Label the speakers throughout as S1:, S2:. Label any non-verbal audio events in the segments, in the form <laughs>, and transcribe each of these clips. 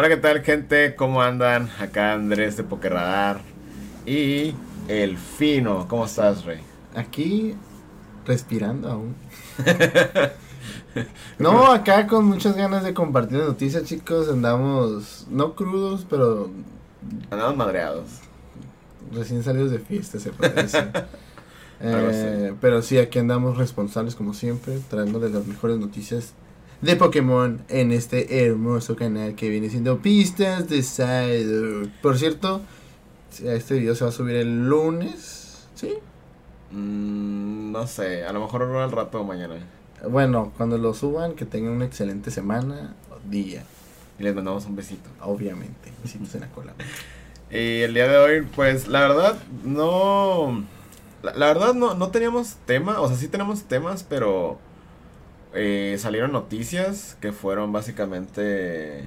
S1: Hola, ¿qué tal, gente? ¿Cómo andan? Acá Andrés de Pokerradar y el Fino. ¿Cómo estás, Rey?
S2: Aquí respirando aún. <laughs> no, acá con muchas ganas de compartir noticias, chicos. Andamos, no crudos, pero.
S1: Andamos madreados.
S2: Recién salidos de fiesta, se decir. <laughs> Eh, pero sí, aquí andamos responsables, como siempre, trayéndoles las mejores noticias de Pokémon en este hermoso canal que viene siendo Pistas de Cider. Por cierto, este video se va a subir el lunes, ¿sí?
S1: Mm, no sé, a lo mejor al rato o mañana.
S2: Bueno, cuando lo suban, que tengan una excelente semana o día.
S1: Y les mandamos un besito.
S2: Obviamente, besitos en la cola.
S1: Y <laughs> el día de hoy, pues la verdad, no. La, verdad, no, no teníamos tema. O sea, sí tenemos temas, pero. Eh, salieron noticias que fueron básicamente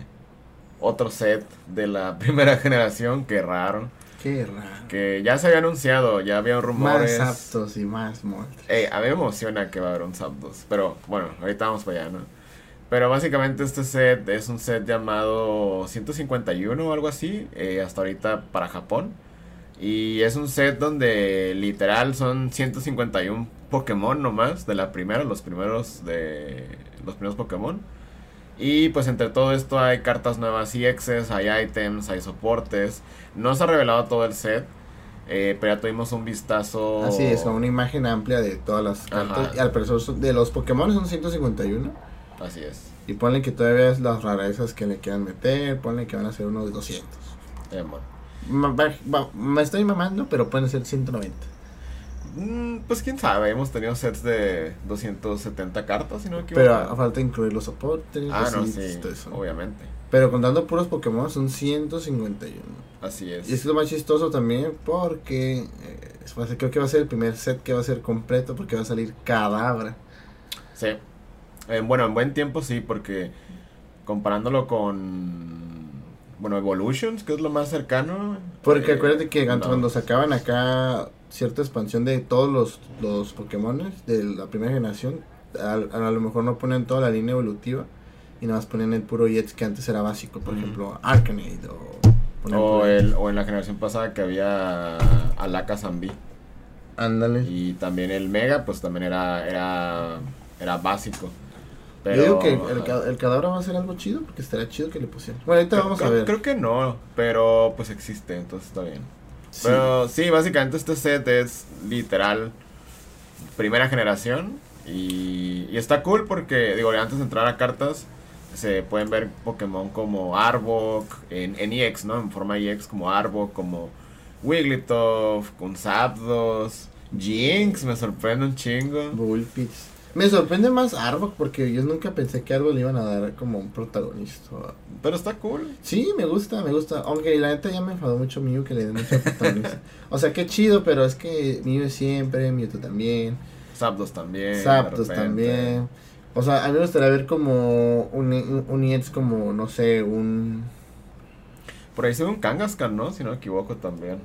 S1: otro set de la <laughs> primera generación. Qué raro.
S2: Qué raro.
S1: Que ya se había anunciado, ya había rumores.
S2: Más Zapdos y más.
S1: Eh, a mí me emociona que va a haber un Zapdos. Pero bueno, ahorita vamos para allá, ¿no? Pero básicamente este set es un set llamado 151 o algo así. Eh, hasta ahorita para Japón. Y es un set donde literal son 151 Pokémon nomás de la primera, los primeros de los primeros Pokémon. Y pues entre todo esto hay cartas nuevas y exes, hay items, hay soportes. No se ha revelado todo el set, eh, pero ya tuvimos un vistazo.
S2: Así es, con una imagen amplia de todas las cartas. Y al parecer de los Pokémon son 151.
S1: Así es.
S2: Y ponle que todavía es las rarezas que le quieran meter, ponle que van a ser unos 200.
S1: Eh, bueno.
S2: Me estoy mamando, pero pueden ser 190.
S1: Mm, pues quién sabe, hemos tenido sets de 270 cartas, si no me
S2: equivoco. Pero a falta incluir los soportes.
S1: Ah, no, sí, obviamente.
S2: Pero contando puros Pokémon son 151.
S1: Así es.
S2: Y es lo más chistoso también porque eh, creo que va a ser el primer set que va a ser completo porque va a salir Cadabra.
S1: Sí. Eh, bueno, en buen tiempo sí, porque comparándolo con bueno, Evolutions, que es lo más cercano.
S2: Porque eh, acuérdate que cuando sacaban acá cierta expansión de todos los, los Pokémon de la primera generación. A, a, lo mejor no ponen toda la línea evolutiva y nada más ponen el puro Jets que antes era básico, por ejemplo, Arcanade
S1: o... O, el, o en la generación pasada que había Alaka Zambi.
S2: Ándale.
S1: Y también el Mega, pues también era, era, era básico.
S2: Pero, Yo digo que el, el, cadáver va a ser algo chido porque estaría chido que le pusieran. Bueno, ahorita vamos
S1: a
S2: ver.
S1: Creo que no, pero pues existe, entonces está bien. Pero sí, básicamente este set es literal primera generación. Y, está cool porque, digo, antes de entrar a cartas, se pueden ver Pokémon como Arbok, en, en EX, ¿no? En forma EX, como Arbok, como Wigglytuff, con Zapdos, Jinx, me sorprende un chingo.
S2: Bullpix. Me sorprende más Arbok porque yo nunca pensé que Arbok le iban a dar como un protagonista.
S1: Pero está cool.
S2: Sí, me gusta, me gusta. Aunque la neta ya me enfadó mucho Mew que le den mucho protagonista. o sea, qué chido, pero es que Mew es siempre, Mewtwo también.
S1: Zapdos también.
S2: Zapdos también. O sea, a mí me gustaría ver como un, un, como, no sé, un...
S1: Por ahí se ve un Kangaskhan, ¿no? Si no me equivoco también.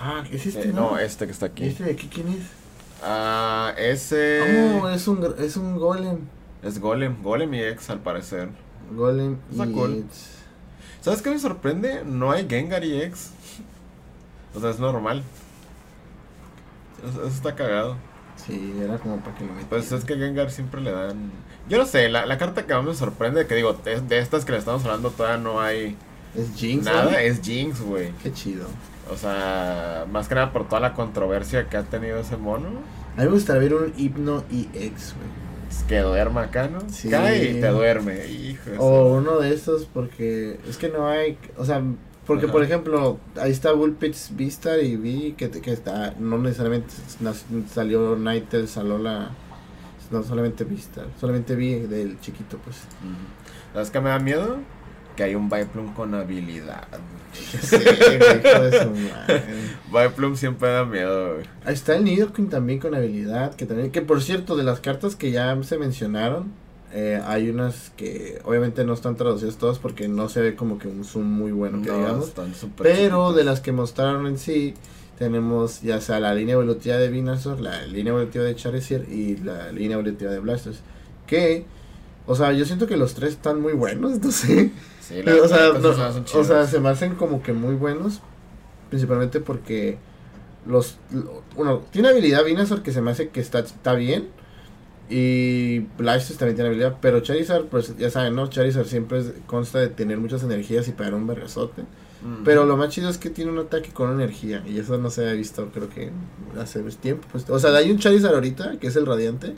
S2: Ah, ¿es este?
S1: Eh, no, este que está aquí.
S2: ¿Este de aquí quién es?
S1: Ah, ese.
S2: Oh, es un, es un golem.
S1: Es golem, golem y ex al parecer.
S2: Golem y
S1: ¿Sabes qué me sorprende? No hay Gengar y ex. O sea, es normal. Eso, está cagado.
S2: Sí, era como para que lo metieran.
S1: Pues es que Gengar siempre le dan. Yo no sé, la, la carta que más me sorprende, que digo, de, estas que le estamos hablando todavía no hay.
S2: ¿Es Jinx?
S1: Nada, es Jinx, güey.
S2: Qué chido.
S1: O sea, más que nada por toda la controversia que ha tenido ese mono.
S2: A mí me gustaría ver un hipno EX, güey.
S1: Es que duerma acá, ¿no? Sí. Cae y te duerme, hijo.
S2: O uno de estos porque es que no hay, o sea, porque por ejemplo, ahí está Bullpix Vista y vi que, que está, no necesariamente salió Nightel, Salola, no solamente Vista, solamente vi del chiquito, pues.
S1: ¿Sabes qué me da miedo? Que hay un Viplum con habilidad.
S2: Sí, hijo de
S1: su siempre da miedo,
S2: Ahí está el Nidoking también con habilidad, que también, que por cierto, de las cartas que ya se mencionaron, eh, hay unas que obviamente no están traducidas todas porque no se ve como que un zoom muy bueno que digamos. Pero de las que mostraron en sí, tenemos ya sea la línea evolutiva de Venusaur, la línea evolutiva de Charizard y la línea evolutiva de Blastoise. Que O sea, yo siento que los tres están muy buenos, <laughs> no sé.
S1: Sí,
S2: o, sea, no-
S1: se me hacen
S2: o sea,
S1: chidos.
S2: se me hacen como que muy buenos. Principalmente porque los. lo- Uno, tiene habilidad Venusaur que se me hace que está, está bien. Y Blastoise también tiene habilidad. Pero Charizard, pues ya saben, ¿no? Charizard siempre es- consta de tener muchas energías y pegar un vergazote.
S1: Ujú.
S2: Pero lo más chido es que tiene un ataque con energía. Y eso no se había visto, creo que hace tiempo. Pues, o sea, hay un Charizard ahorita, que es el Radiante.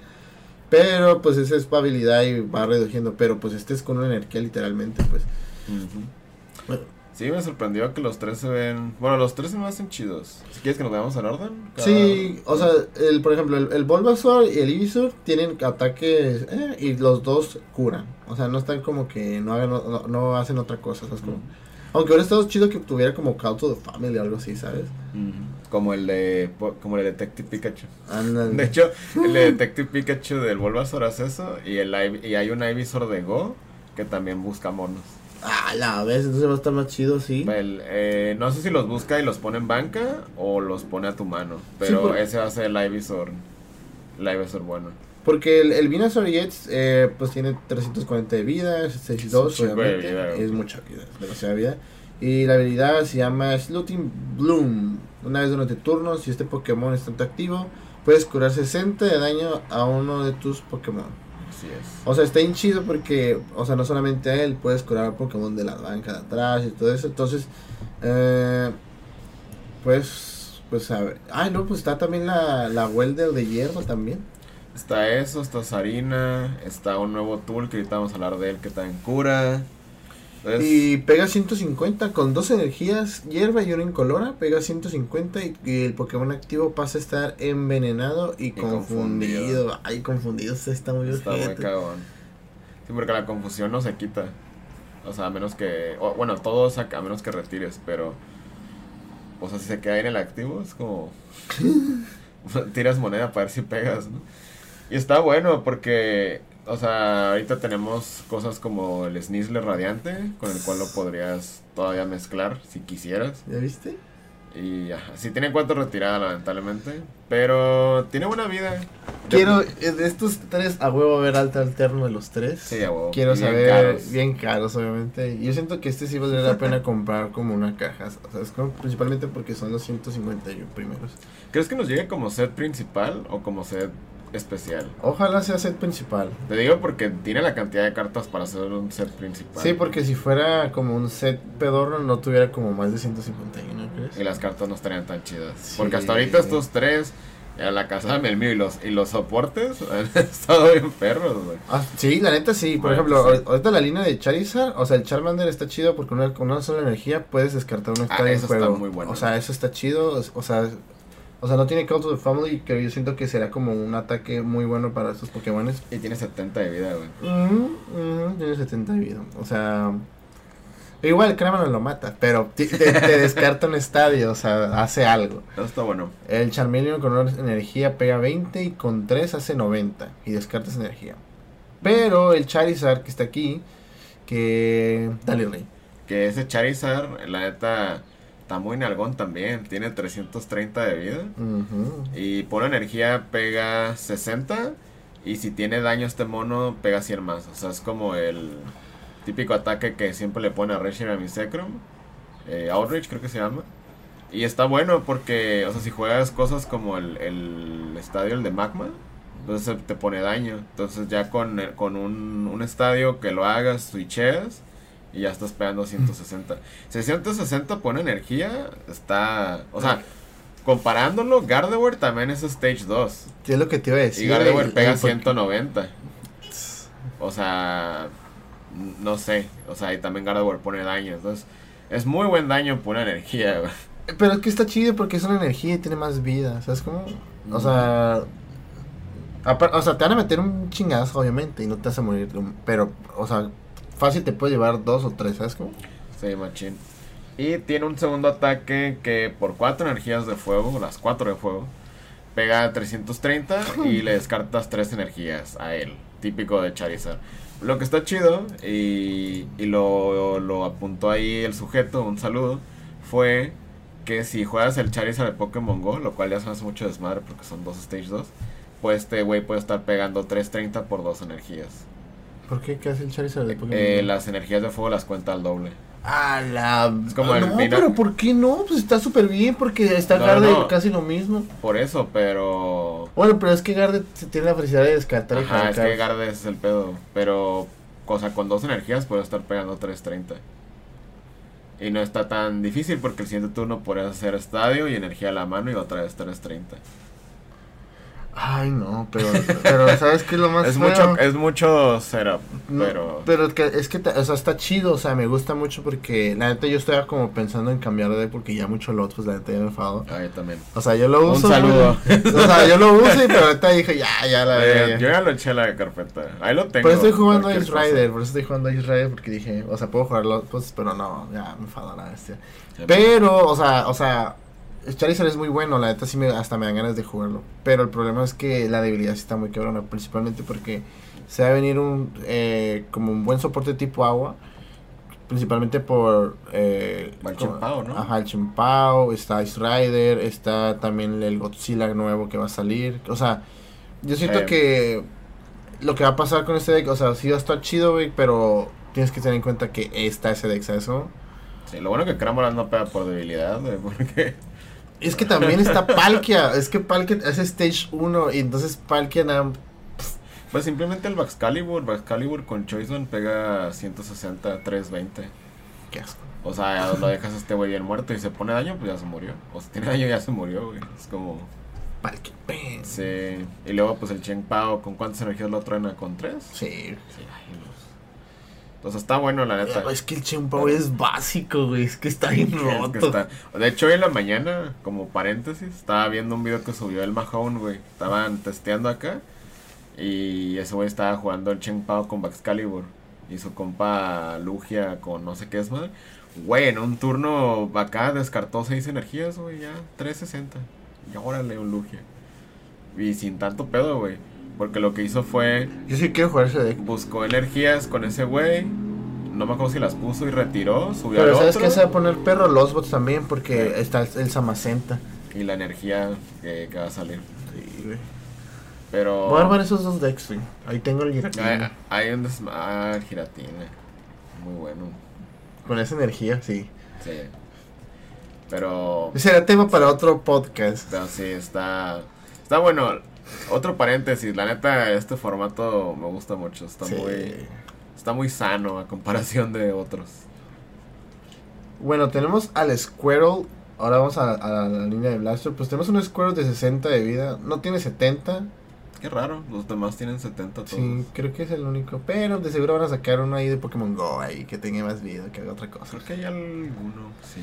S2: Pero pues esa es su habilidad y va reduciendo. Pero pues este es con una energía literalmente, pues. Bueno.
S1: Sí, me sorprendió que los tres se ven. Bueno, los tres se me hacen chidos. Si quieres que nos veamos en orden. cada-
S2: Sí, o sea, el, por ejemplo, el, el Bulbasaur y el Ivysaur tienen ataques eh, y los dos curan. O sea, no están como que no hagan no, no hacen otra cosa. ¿sabes? Como-
S1: Ujú.
S2: Aunque hubiera estado chido que tuviera como Call to the Family o algo así, ¿sabes?
S1: Como el de. Como el de Detective Pikachu. De hecho, el de Detective Pikachu del Bulbasaur hace eso. Y, el, y hay un Ivysaur de Go que también busca monos.
S2: Ah, la vez, entonces va a estar más chido, sí.
S1: El, eh, no sé si los busca y los pone en banca o los pone a tu mano. Pero ese va a ser el Ivysaur. El Ivysaur bueno.
S2: Porque el, el Jets, eh, pues tiene 340 de vida, es 6-2,
S1: Es un chingo de
S2: obviamente.
S1: vida,
S2: es mucha vida, es demasiada vida. Y la habilidad se llama Slooting Bloom. Una vez durante turno, si este Pokémon está activo, puedes curar 60 de daño a uno de tus Pokémon.
S1: Así es.
S2: O sea, está bien chido porque, o sea, no solamente a él, puedes curar a Pokémon de la banca de atrás y todo eso. Entonces, eh, pues, pues a ver. Ay, no, pues está también la, la Welder de hierro también.
S1: Está eso, está Sarina, está un nuevo tool que ahorita vamos a hablar de él que también cura. Entonces,
S2: Y pega 150 con dos energías, hierba y una incolora, pega 150 y, y el Pokémon activo pasa a estar envenenado y, confundido.
S1: confundido.
S2: Ay, confundido, se está muy
S1: está muy cagón. Sí, porque la confusión no se quita. O sea, a menos que. o, bueno, todo saca, a menos que retires, pero. O sea, si se queda en el activo, es como. <laughs> tiras moneda para ver si pegas, ¿no? Y está bueno porque. O sea, ahorita tenemos cosas como el Snizzler Radiante, con el cual lo podrías todavía mezclar si quisieras.
S2: ¿Ya viste?
S1: Y ajá, sí tiene cuatro retirada lamentablemente, pero tiene buena vida.
S2: Quiero, eh, de estos tres, a huevo ver alta alterno de los tres.
S1: Sí, a huevo.
S2: Quiero
S1: bien
S2: saber,
S1: caros.
S2: bien caros obviamente. Yo siento que este sí valdría la pena <laughs> comprar como una caja. O sea, es como, principalmente porque son los 151 primeros.
S1: ¿Crees que nos llegue como set principal o como set especial?
S2: Ojalá sea set principal.
S1: Te digo porque tiene la cantidad de cartas para hacer un set principal.
S2: Sí, porque si fuera como un set pedorro no tuviera como más de 151,
S1: Y
S2: ¿crees?
S1: las cartas no estarían tan chidas.
S2: Sí.
S1: Porque hasta ahorita estos tres, eh, la casa de mío y los, y los soportes, <laughs> han estado bien perros, güey.
S2: Ah, sí, la neta sí. Por
S1: Bueno,
S2: ejemplo,
S1: sí.
S2: ahor- ahorita la línea de Charizard, o sea, el Charmander está chido porque una, con una sola energía puedes descartar un
S1: Ah,
S2: en
S1: eso está
S2: juego.
S1: muy bueno.
S2: O sea, eso está chido. O sea, o sea, no tiene Call to the Family, que yo siento que será como un ataque muy bueno para estos Pokémones.
S1: Y tiene 70 de vida, güey.
S2: Ujú, ujú, tiene 70 de vida. O sea, igual Kramer lo mata, pero te, te descarta un estadio, o sea, hace algo.
S1: Eso está bueno.
S2: El Charmeleon con una energía pega 20 y con 3 hace 90 y descartas energía. Pero el Charizard que está aquí, que... Dale, Rey.
S1: Que ese Charizard, la neta, está muy nalgón también. Tiene 330 de vida. Y por energía pega 60. Y si tiene daño este mono, pega 100 más. O sea, es como el típico ataque que siempre le pone a Reshiram y Zekrom. Eh, Outreach creo que se llama. Y está bueno porque, o sea, si juegas cosas como el, el estadio, el de Magma, entonces te pone daño. Entonces ya con, con un, un estadio que lo hagas, switcheas y ya estás pegando 160. Si 160 pone energía, está... O sea, comparándolo, Gardevoir también es Stage 2.
S2: ¿Qué es lo que te iba a decir?
S1: Y Gardevoir
S2: El-
S1: pega
S2: el-
S1: 190. O sea, no sé. O sea, y también Gardevoir pone daño. Entonces, es muy buen daño por energía, güey.
S2: Pero es que está chido porque es una energía y tiene más vida, ¿sabes cómo? O sea... apar- O sea, te van a meter un chingazo, obviamente, y no te a morir. Pero, o sea, fácil te puede llevar dos o tres, ¿sabes cómo?
S1: Sí, machín. Y tiene un segundo ataque que por cuatro energías de fuego, las cuatro de fuego, pega 330 y le descartas tres energías a él. Típico de Charizard. Lo que está chido, y, y lo, lo apuntó ahí el sujeto, un saludo, fue que si juegas el Charizard de Pokémon Go, lo cual ya se hace mucho desmadre porque son dos Stage 2, pues este güey puede estar pegando 330 por dos energías.
S2: ¿Por qué? ¿Qué hace el Charizard de Pokémon?
S1: Eh, las energías de fuego las cuenta al doble.
S2: Ah, la...
S1: Es como el
S2: no, pero ¿por qué no? Pues está súper bien porque está
S1: No,
S2: Garde
S1: no.
S2: casi lo mismo.
S1: Por eso, pero...
S2: Bueno, pero es que Garde tiene la felicidad de descartar y
S1: Ajá, es que Garde es el pedo. Pero, o sea, con dos energías puedo estar pegando 330. Y no está tan difícil porque el siguiente turno podrías hacer estadio y energía a la mano y otra vez 330.
S2: Ay, no, pero, pero ¿sabes qué es lo más
S1: Es
S2: feo?
S1: mucho, es mucho setup,
S2: No,
S1: pero...
S2: pero es que, es que o sea, está chido, o sea, me gusta mucho porque la neta yo estaba como pensando en cambiar de porque ya mucho lot, pues la neta ya me enfado.
S1: Ah, yo también.
S2: O sea, yo lo
S1: Un
S2: uso.
S1: saludo.
S2: güey. O sea, yo lo uso, y pero ahorita dije, ya, ya la
S1: Eh, yo ya lo eché a la carpeta. Ahí lo tengo.
S2: Por eso estoy jugando Ice. Rider, por eso estoy jugando Ice Rider porque dije, o sea, puedo jugarlo, pues, pero no, ya me enfado la bestia.
S1: Sí,
S2: Pero, o sea, o sea, Charizard es muy bueno, la neta sí me, hasta me dan ganas de jugarlo. Pero el problema es que la debilidad sí está muy cabrona, principalmente porque se va a venir un, eh, como un buen soporte tipo agua. Principalmente por... Eh,
S1: el Chimpao, ¿no?
S2: Ajá, el Chimpao, está Ice Rider, está también el Godzilla nuevo que va a salir. O sea, yo siento
S1: Sí.
S2: que lo que va a pasar con este deck, o sea, sí va a estar chido, güey, pero tienes que tener en cuenta que está ese deck, ¿sabes?
S1: Sí, lo bueno que Cramoras no pega por debilidad, güey, porque...
S2: Es que también está Palkia. es que Palkia es Stage 1 y entonces Palkia nada.
S1: Pues simplemente el Baxcalibur, Baxcalibur con Choice pega 160, 320.
S2: Qué asco.
S1: O sea, lo dejas a este güey bien muerto y se pone daño, pues ya se murió. O si tiene daño, ya se murió, güey. Es como...
S2: Palkia.
S1: Sí. Y luego, pues el Chen Pao, ¿con cuántas energías lo truena? ¿Con tres?
S2: Sí.
S1: Sí, ay, Entonces está bueno, la neta.
S2: Es que el Chimpao es básico, güey. Es que está bien <laughs>
S1: Es que
S2: roto.
S1: está- De hecho, hoy en la mañana, como paréntesis, estaba viendo un video que subió el Mahone, güey. Estaban testeando acá. Y ese güey estaba jugando el Chen Pao con Baxcalibur. Y su compa Lugia con no sé qué es más. Güey, en un turno acá descartó 6 energías, güey, ya. 360. Y órale, un Lugia. Y sin tanto pedo, güey. Porque lo que hizo fue
S2: Yo sí quiero jugar ese deck.
S1: buscó energías con ese güey. No me acuerdo si las puso y retiró. Subió
S2: Pero
S1: al
S2: ¿sabes
S1: otro.
S2: qué se va a poner perro? Los bots también porque está el, Samacenta.
S1: y la energía que, que va a salir.
S2: Sí, güey.
S1: Pero
S2: Voy a armar esos dos decks, güey. Ahí tengo el Giratina.
S1: hay un ah, giratina. Muy bueno.
S2: Con esa energía, sí.
S1: Sí. Pero,
S2: Ese era tema para otro podcast.
S1: sí, está, está bueno. Otro paréntesis, la neta, este formato me gusta mucho. Está
S2: Sí.
S1: muy está muy sano a comparación de otros.
S2: Bueno, tenemos al Squirrel. Ahora vamos a, a la línea de Blaster. Pues tenemos un Squirrel de 60 de vida. No tiene 70.
S1: Qué raro, los demás tienen 70 todos.
S2: Sí, creo que es el único. Pero de seguro van a sacar uno ahí de Pokémon Go ahí que tenga más vida que haga otra cosa.
S1: Creo que hay alguno, sí.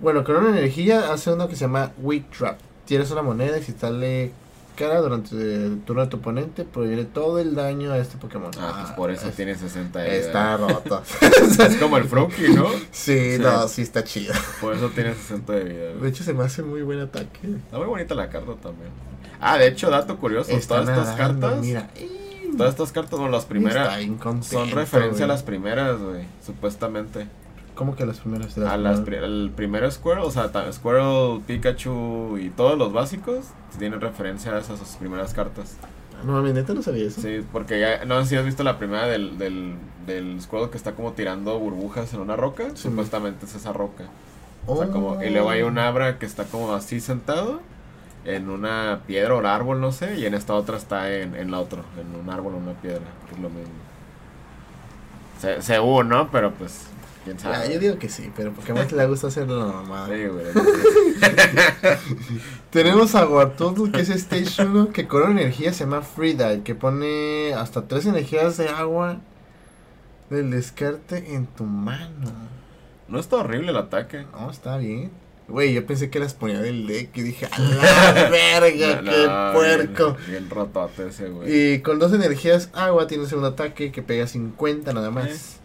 S2: Bueno, con una energía hace uno que se llama Weak Trap. Tienes una moneda y si sale cara durante el turno de tu oponente, proviene todo el daño a este Pokémon.
S1: Ah, pues por eso
S2: es-
S1: tiene 60 de
S2: Está
S1: vida.
S2: roto. <laughs>
S1: Es como el Froakie, ¿no?
S2: sí, no, sí está chido.
S1: Por eso tiene 60 de vida.
S2: De hecho, se me hace muy buen ataque.
S1: Está muy bonita la carta también. Ah, de hecho, dato curioso, todas estas
S2: nadando,
S1: cartas,
S2: Mira,
S1: todas estas cartas, bueno, las primeras, son referencia a las primeras, güey, supuestamente.
S2: ¿Cómo que las primeras?
S1: A las, pri- el primer Squirrel, o sea, Squirrel, Pikachu y todos los básicos tienen referencia a esas sus primeras cartas.
S2: No mames, neta no sabía eso.
S1: Sí, porque ya, no sé si has visto la primera del, del, del Squirrel que está como tirando burbujas en una roca,
S2: Sí.
S1: supuestamente es esa roca. O sea,
S2: Oh.
S1: como, y luego hay un Abra que está como así sentado en una piedra o un árbol, no sé, y en esta otra está en, en la otra, en un árbol o una piedra, que es lo mismo. Se, según, ¿no? Pero pues, quién
S2: Ah, yo digo que sí, pero porque a más le gusta hacer la mamada.
S1: Sí, güey. <laughs>
S2: Tenemos a Wartortle, que es Stage 1, que con una energía se llama Freedie, que pone hasta tres energías de agua del descarte en tu mano.
S1: No está horrible el ataque.
S2: No, está bien. Güey, yo pensé que las ponía del deck y dije, ¡a la verga, <laughs>
S1: No,
S2: qué
S1: no,
S2: puerco!
S1: Bien, bien rotote ese, güey.
S2: Y con dos energías agua tienes un ataque que pega 50 nada más.
S1: Eh.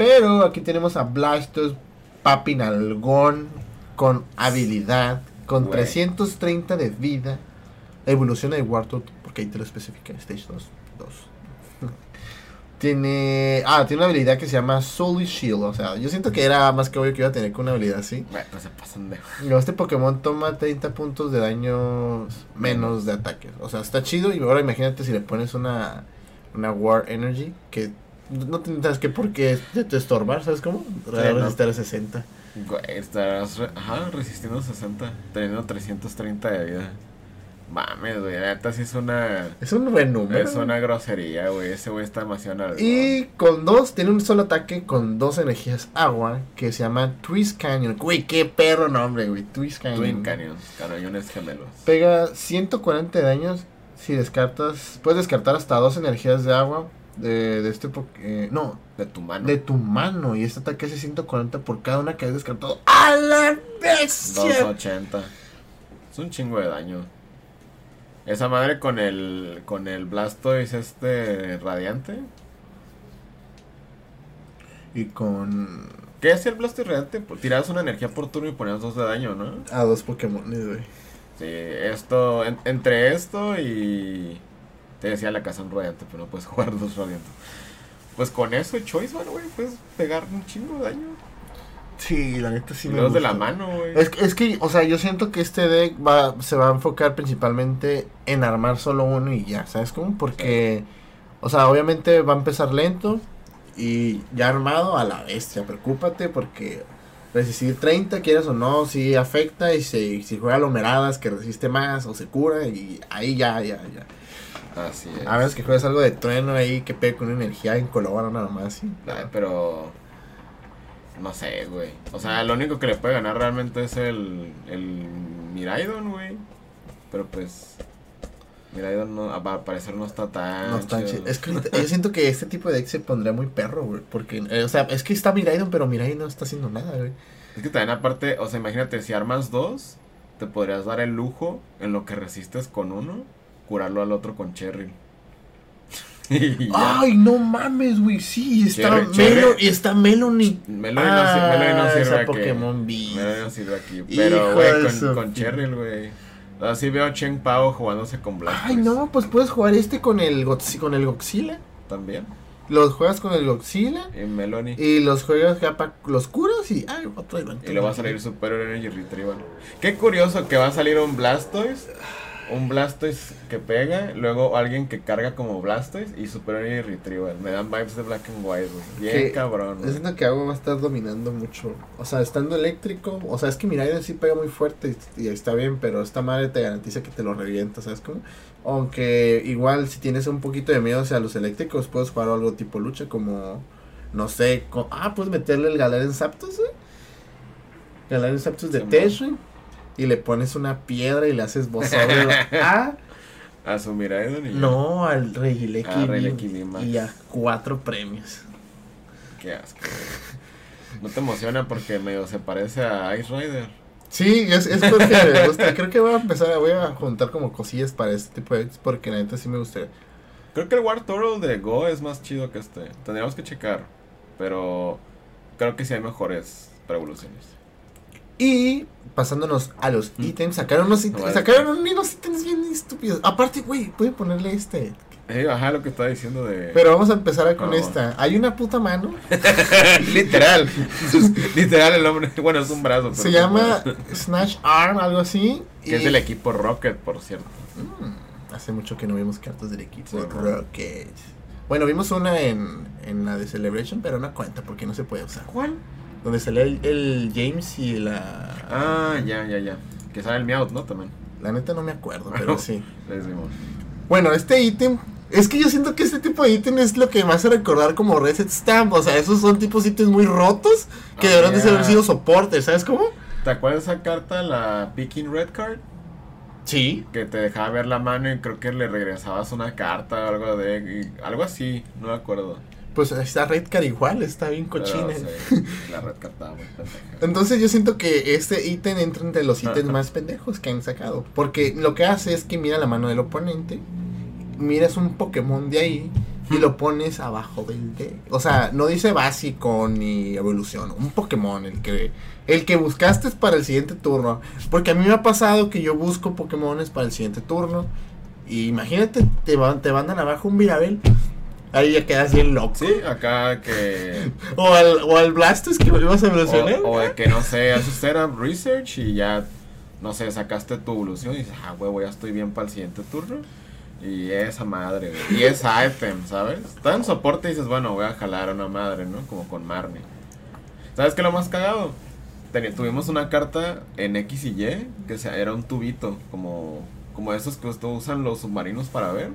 S2: Pero aquí tenemos a Blastos, Papi Nalgón, con habilidad, con
S1: Güey.
S2: 330 de vida. Evoluciona de Wartortle, porque ahí te lo especifica, Stage 2. 2. <laughs> tiene. Ah, tiene una habilidad que se llama Soul Shield. O sea, yo siento que era más que obvio que iba a tener con una habilidad así.
S1: Bueno, pues se pasan de. <laughs>
S2: Luego este Pokémon toma 30 puntos de daño menos de ataque. O sea, está chido. Y ahora imagínate si le pones una, una War Energy que no tendrás que por qué te, te estorbar, ¿sabes cómo?
S1: Sí,
S2: resistir a 60.
S1: Güey, estarás re- ajá, resistiendo 60, teniendo 330 de vida. Mames, güey, la neta sí es una.
S2: Es un buen número.
S1: Es una grosería, güey. Ese güey está demasiado.
S2: Y con dos, tiene un solo ataque con dos energías agua que se llama Twist Canyon. Güey, qué perro nombre, güey. Twist Canyon.
S1: Twin Canyons, cañones gemelos.
S2: Pega 140 de daños si descartas. Puedes descartar hasta dos energías de agua de, de este. po- eh, no,
S1: De tu mano.
S2: de tu mano. Y este ataque hace 140 por cada una que has descartado. ¡A la bestia!
S1: 280. Es un chingo de daño. Esa madre con el. con el Blastoise este radiante.
S2: Y con.
S1: ¿Qué hacía el Blastoise radiante? Pues tirabas una energía por turno y ponías dos de daño, ¿no?
S2: A dos Pokémon, güey.
S1: Sí, esto. en- entre esto y. Te decía la casa un radiante, pero no puedes <laughs> jugar dos radiantes. Pues con eso, Choice, man, güey, puedes pegar un chingo de daño.
S2: Sí, la neta sí
S1: y
S2: me
S1: los de la mano, güey.
S2: Es, que- es que, o sea, yo siento que este deck va, se va a enfocar principalmente en armar solo uno y ya, ¿sabes cómo? Porque, o sea, obviamente va a empezar lento y ya armado a la bestia, preocúpate porque resistir 30, quieras o no, sí afecta y si, si juega lomeradas que resiste más o se cura y ahí ya, ya, ya.
S1: Así es.
S2: A menos que juegues algo de trueno ahí que pegue con una energía incolora nada más, sí.
S1: Ay, pero. No sé, güey. O sea, lo único que le puede ganar realmente es el. El Miraidon, güey. Pero pues. Miraidon no, a- al parecer no está tan.
S2: No está
S1: chido.
S2: Es que <laughs> yo siento que este tipo de deck se pondría muy perro, güey. Porque, eh, o sea, es que está Miraidon, pero Miraidon no está haciendo nada, güey.
S1: Es que también aparte, o sea, imagínate, si armas dos, te podrías dar el lujo en lo que resistes con uno, curarlo al otro con Cheryl. <laughs> y ya.
S2: Ay, no mames, güey. Sí, está
S1: Cherry-
S2: Melo
S1: Cherry-
S2: y está Melanie.
S1: No, sir- Melody no
S2: Ah,
S1: sirve
S2: esa
S1: aquí.
S2: Pokémon
S1: no sirve aquí. Pero, güey, con, con Cheryl, güey. Así veo a Chen Pao jugándose con Black.
S2: Ay, no, pues puedes jugar este con el, con el Godzilla.
S1: También.
S2: Los juegas con el Godzilla.
S1: Y Melody.
S2: Y los juegas ya pa- los curas y. Ay, otro.
S1: Y le va a salir Superior Energy Retrieval. Qué curioso que va a salir un Blastoise. Un Blastoise que pega. Luego alguien que carga como Blastoise. Y Superior Energy Retrieval. Me dan vibes de Black and White, güey. Bien
S2: Que-
S1: cabrón.
S2: Es siento que agua va a estar dominando mucho. O sea, estando eléctrico. O sea, es que Miraidon sí pega muy fuerte y, y está bien, pero esta madre te garantiza que te lo revienta, ¿sabes cómo? Aunque igual si tienes un poquito de miedo hacia los eléctricos, puedes jugar algo tipo lucha como. No sé. co- ah, puedes meterle el Galarian Zapdos, güey. Galarian Zapdos de
S1: Sí.
S2: Y le pones una piedra y le haces voz sobre a.
S1: A su Miraidon y ya.
S2: No, al.
S1: Ah, Max.
S2: Y a cuatro premios.
S1: Qué asco. güey. No te emociona porque medio se parece a Ice Rider.
S2: Sí, es, es porque me gusta. Creo que voy a empezar, voy a juntar como cosillas para este tipo de porque la neta sí me gustaría.
S1: Creo que el War Turtle de Go es más chido que este. Tendríamos que checar. Pero creo que sí hay mejores para evoluciones.
S2: Y pasándonos a los
S1: Mm.
S2: ítems, sacaron unos ítems,
S1: Vale.
S2: sacaron unos ítems bien estúpidos. Aparte, güey, a ponerle este.
S1: Eh, ajá, lo que estaba diciendo de.
S2: Pero vamos a empezar con
S1: No.
S2: esta. Hay una puta mano. <laughs>
S1: Literal. <laughs> Literal el nombre. Bueno, es un brazo.
S2: Se llama Snatch Arm, algo así.
S1: Que es del equipo Rocket, por cierto.
S2: Mm, hace mucho que no vimos cartas del equipo. Rocket. Bueno, vimos una en, en la de Celebration, pero no cuenta porque no se puede usar.
S1: ¿Cuál?
S2: Donde sale el, el James y la.
S1: Ah, ya, ya, ya. Que sale el Meowth, ¿no? También.
S2: La neta no me acuerdo, <laughs> pero sí. Bueno, este ítem. Es que yo siento que este tipo de ítem es lo que me hace recordar como Reset Stamp. O sea, esos son tipos de ítems muy rotos que
S1: Ah,
S2: deberían de
S1: ya.
S2: haber sido soportes, ¿sabes cómo?
S1: ¿Te acuerdas de esa carta, la Picking Red Card?
S2: Sí.
S1: Que te dejaba ver la mano y creo que le regresabas una carta o algo de. algo así, no me acuerdo.
S2: Pues está Redcar igual, está bien
S1: Pero,
S2: cochina.
S1: sí, <laughs> la Red Card estaba muy pendeja.
S2: Entonces yo siento que este ítem entra entre los ítems
S1: Ajá.
S2: más pendejos que han sacado. Porque lo que hace es que mira la mano del oponente, miras un Pokémon de ahí y lo pones abajo del deck. O sea, no dice básico ni evolución, un Pokémon, el que, el que buscaste es para el siguiente turno. Porque a mí me ha pasado que yo busco Pokémones para el siguiente turno. Y imagínate, te, van, te mandan abajo un Virabel. Ahí ya quedas bien loco.
S1: Sí, acá que.
S2: O al, o al Blastus que ibas a evolucionar.
S1: O, o de que no sé, haces setup research y ya, no sé, sacaste tu evolución y dices, ah, huevo, ya estoy bien para el siguiente turno. Y esa madre, güey. Y es item, ¿sabes? Está en soporte y dices, bueno, voy a jalar a una madre, ¿no? Como con Marnie. ¿Sabes qué es lo más cagado? Teni- tuvimos una carta en X y Y que era un tubito, como, como esos que usan los submarinos para ver.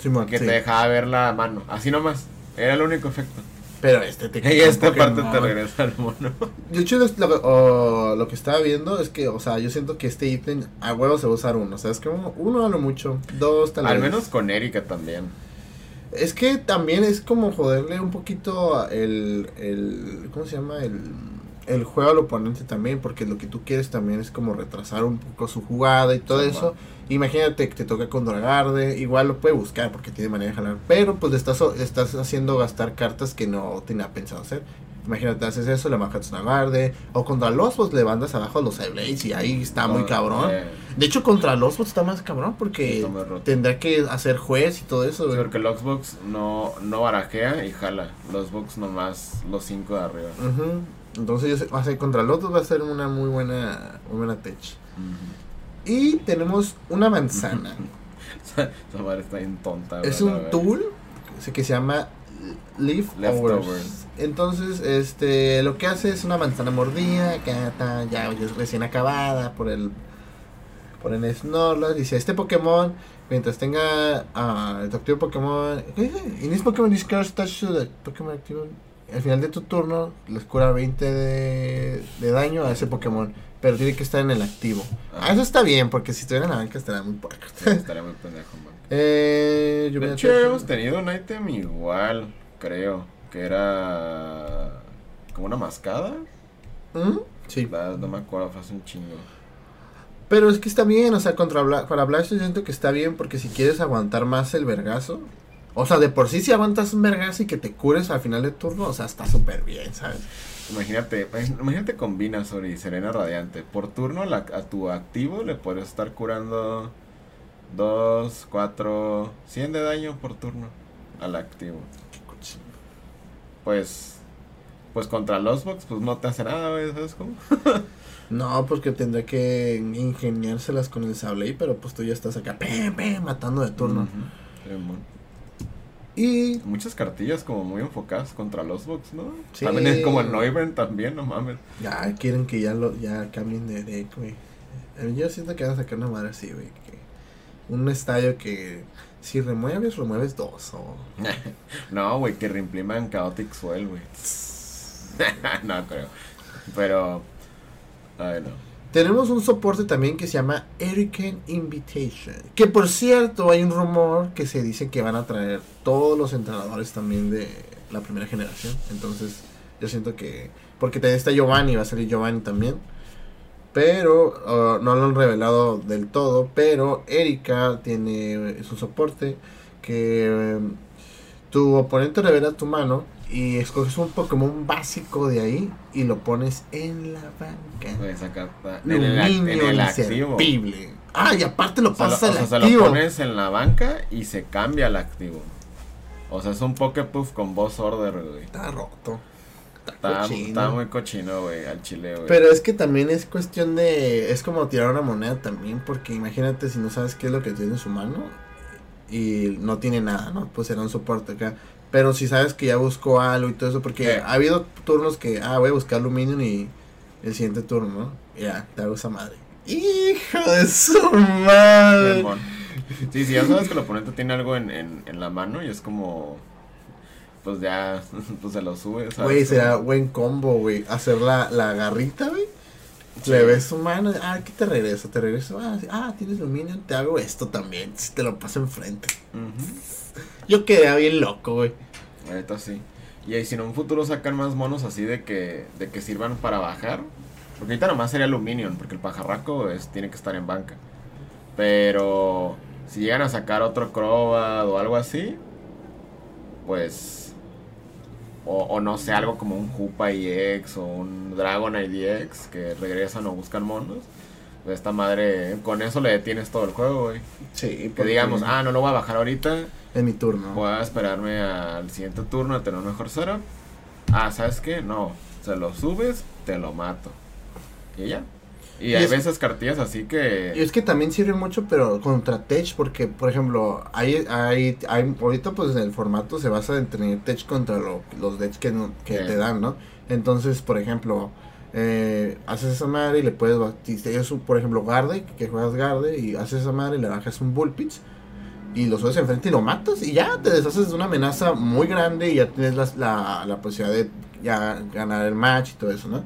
S2: Simón,
S1: Que
S2: sí.
S1: te dejaba ver la mano. Así nomás. Era el único efecto.
S2: Pero este te <laughs>
S1: Y esta parte te regresa al mono. <laughs>
S2: De hecho, lo, o lo que estaba viendo es que, o sea, yo siento que este ítem a huevo se va a usar uno. O sea, es que uno, uno a lo mucho, dos tal
S1: Al
S2: vez.
S1: menos con Erika también.
S2: Es que también es como joderle un poquito el, el ¿cómo se llama? El, el juego al oponente también, porque lo que tú quieres también es como retrasar un poco su jugada y todo
S1: Sí,
S2: eso. Imagínate que te toca con Dragarde, igual lo puede buscar porque tiene manera de jalar, pero pues le estás, estás haciendo gastar cartas que no tenía pensado hacer. Imagínate, haces eso, le bajas Dragarde, o contra los bots le mandas abajo los Blades y ahí está muy cabrón.
S1: eh,
S2: De hecho, contra los bots está más cabrón porque tendrá que hacer juez y todo eso.
S1: Sí, porque el Xbox no, no barajea y jala. Los Xbox nomás los 5 de arriba.
S2: Entonces, yo sé- contra los dos va a ser una muy buena, muy buena tech. Y tenemos una manzana. <laughs>
S1: Esa madre está bien tonta.
S2: es un tool que se llama Leftovers.
S1: Leftovers.
S2: Entonces, este, lo que hace es una manzana mordida, que ya está ya es recién acabada por el por el Snorlax. Dice, este Pokémon, mientras tenga ah, el activo Pokémon. In this Pokémon discards touch to the Pokémon activo. Al final de tu turno, les cura 20 de, de daño a ese Pokémon. Pero tiene que estar en el activo.
S1: Ah.
S2: Eso está bien, porque si estuviera en la banca estaría muy poco.
S1: Sí, estaría muy pendejo, man. <laughs>
S2: eh, yo
S1: De hecho, habíamos tenido un item igual, creo. Que era. como una mascada.
S2: ¿Mm? Sí.
S1: La- no me acuerdo, fue hace un chingo.
S2: Pero es que está bien, o sea, contra Bla para Blasto yo siento que está bien porque si quieres aguantar más el vergazo, o sea, de por sí si aguantas un vergazo y que te cures al final de turno, o sea, está súper bien, ¿sabes?
S1: Imagínate, imagínate con Venusaur y Serena Radiante. Por turno a, la- a tu activo le puedes estar curando 2, 4, 100 de daño por turno al activo. Pues, pues contra los box, pues no te hace nada, güey, ¿sabes cómo? <laughs>
S2: No, porque tendrá que ingeniárselas con el Sableye, pero pues tú ya estás acá, pem, pem, matando de turno.
S1: Sí, mon.
S2: Y
S1: Muchas cartillas como muy enfocadas contra los box, ¿no?
S2: Sí.
S1: También es como el Noivern también, no mames.
S2: ya quieren que ya lo ya cambien de deck, güey. Yo siento que van a sacar una madre así, güey. que Un estadio que si remueves, remueves dos. O... <laughs>
S1: No, güey, que reimpriman Chaotic Swell, güey. <laughs> no creo. Pero, ay, no.
S2: Tenemos un soporte también que se llama Hurricane Invitation. Que por cierto, hay un rumor que se dice que van a traer todos los entrenadores también de la primera generación. Entonces, yo siento que. Porque también está Giovanni, va a salir Giovanni también. Pero uh, no lo han revelado del todo. Pero Erika tiene su soporte. Que um, tu oponente revela tu mano. Y escoges un Pokémon básico de ahí. Y lo pones en la banca.
S1: Güey, esa carta. En el, en el activo.
S2: Ah, y aparte lo
S1: O sea, lo,
S2: pasas
S1: o sea, se lo pones en la banca y se cambia al activo. O sea, es un Poképuff con boss order, güey.
S2: Está roto.
S1: Está,
S2: cochino.
S1: está muy cochino, güey, al chile, güey.
S2: Pero es que también es cuestión de. Es como tirar una moneda también. Porque imagínate si no sabes qué es lo que tiene en su mano. Y no tiene nada, ¿no? Pues será un soporte acá. Pero si sabes que ya buscó algo y todo eso. Porque
S1: Sí.
S2: ha habido turnos que. Ah, voy a buscar aluminio y. El siguiente turno, ¿no? Ya, te hago esa madre. ¡Hijo de su madre!
S1: Sí, sí, ya sabes que el oponente tiene algo en, en, en la mano y es como. Pues ya, <laughs> pues se lo sube, ¿sabes?
S2: Güey, será buen combo, güey. Hacer la, la garrita, güey.
S1: Sí.
S2: Le ves su mano, ah, aquí te regreso, te regreso. Ah, sí, ah, tienes aluminio, te hago esto también. Si te lo paso enfrente.
S1: Ujú. <laughs>
S2: Yo quedé bien loco, güey.
S1: Ahorita sí. Y ahí, si en un futuro sacan más monos así de que, de que sirvan para bajar. Porque ahorita nomás sería Luminion, porque el pajarraco es, tiene que estar en banca. Pero si llegan a sacar otro Crobat o algo así, pues. O, o no sé, algo como un Hoopa EX o un Dragon IDX que regresan o buscan monos. Pues esta madre, con eso le detienes todo el juego, güey.
S2: Sí,
S1: Que digamos, ah, no lo voy a bajar ahorita,
S2: En mi turno.
S1: Voy a esperarme al siguiente turno a tener un mejor setup. Ah, ¿sabes qué? No, se lo subes, te lo mato. Y ya. Y, hay veces cartillas así que...
S2: Y es que también sirve mucho, pero contra Tech, porque, por ejemplo, hay, hay, hay ahorita pues el formato se basa en tener Tech contra los decks que, que te dan, ¿no? Entonces, por ejemplo, eh, haces esa madre y le puedes... Ellos, por ejemplo, Garde, que juegas Garde, y haces esa madre y le bajas un Bullpitch y lo subes enfrente y lo matas y ya te deshaces de una amenaza muy grande y ya tienes la, la, la posibilidad de ya ganar el match y todo eso, ¿no?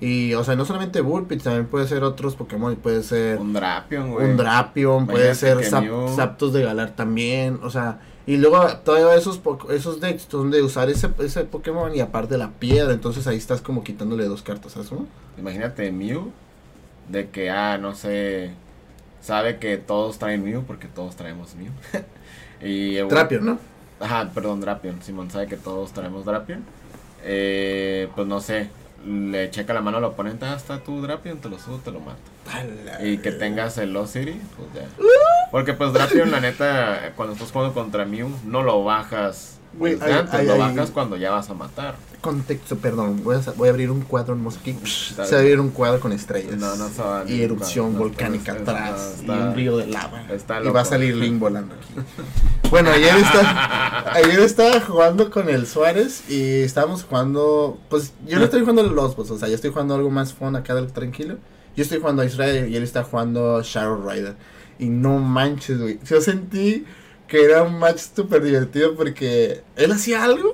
S2: Y, o sea, no solamente Bullpix, también puede ser otros Pokémon, puede ser...
S1: Un Drapion, güey.
S2: Un Drapion, puede ser Zapdos de Galar también, o sea... Y luego todos esos, esos decks donde usar ese, ese Pokémon y aparte la piedra, entonces ahí estás como quitándole dos cartas, ¿sabes?
S1: Imagínate Mew, de que, ah, no sé, sabe que todos traen Mew porque todos traemos Mew. <laughs> y,
S2: Drapion, ¿no?
S1: Ajá, perdón, Drapion. Simón sabe que todos traemos Drapion. Eh, pues no sé, le checa la mano al oponente, ah, tu Drapion, te lo subo, te lo mato. Y que tengas el Lost City, pues ya. Porque pues Drapion, la neta, cuando estás jugando contra Mew, no lo bajas antes, lo bajas cuando ya vas a matar.
S2: Contexto, perdón, voy a, voy a abrir un cuadro en aquí. Se va a abrir un cuadro con estrellas. No, no se Y erupción volcánica atrás. y un río de lava. y va a salir Link volando aquí. <laughs> bueno, ayer, está, ayer estaba jugando con el Suárez y estábamos jugando. Pues yo no estoy jugando los boss, o sea, yo estoy jugando algo más fun acá del tranquilo. Yo estoy jugando a Israel y él está jugando Shadow Rider. Y no manches, güey. Yo sentí que era un match súper divertido porque él hacía algo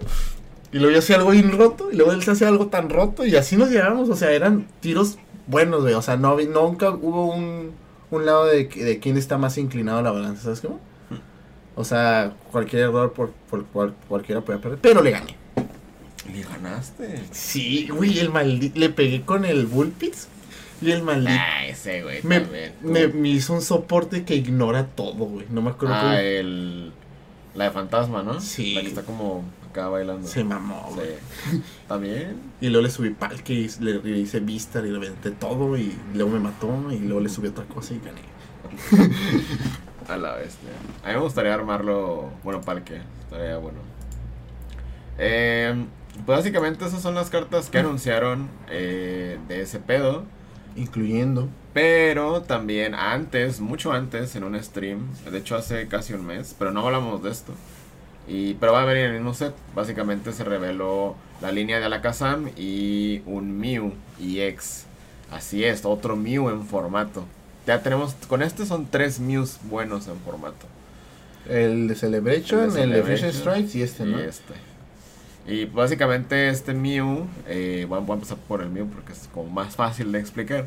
S2: y luego yo hacía algo bien roto y luego él se hacía algo tan roto y así nos llevamos, o sea, eran tiros buenos, güey, o sea, no, nunca hubo un, un lado de, de quién está más inclinado a la balanza, ¿sabes cómo? O sea, cualquier error por, por, cualquiera puede perder, pero le gané.
S1: ¿Le ganaste?
S2: Sí, güey, el maldito, le pegué con el Bullpix y el maldito.
S1: Ah, ese, güey,
S2: me, me, hizo un soporte que ignora todo, güey. No me acuerdo
S1: Ah, el. La de fantasma, ¿no?
S2: Sí.
S1: La que está como acá bailando.
S2: Se mamó, güey. <laughs>
S1: ¿Está bien?
S2: Y luego le subí palque y le, le hice vista y le vendé todo. Y luego me mató. Y luego le subí otra cosa y gané. <laughs>
S1: A la bestia. A mí me gustaría armarlo. Bueno, palque. Estaría bueno. Eh, pues básicamente esas son las cartas que anunciaron eh, de ese pedo
S2: incluyendo.
S1: Pero también antes, mucho antes, en un stream, de hecho hace casi un mes, pero no hablamos de esto. Y, pero va a venir en el mismo set. Básicamente se reveló la línea de Alakazam y un Mew EX. Así es, otro Mew en formato. Ya tenemos, con este son tres Mews buenos en formato.
S2: El de Celebration, el de, Celebration, Strikes y este, ¿no?
S1: Y este. Y básicamente este Mew, eh, voy, a empezar por el Mew porque es como más fácil de explicar.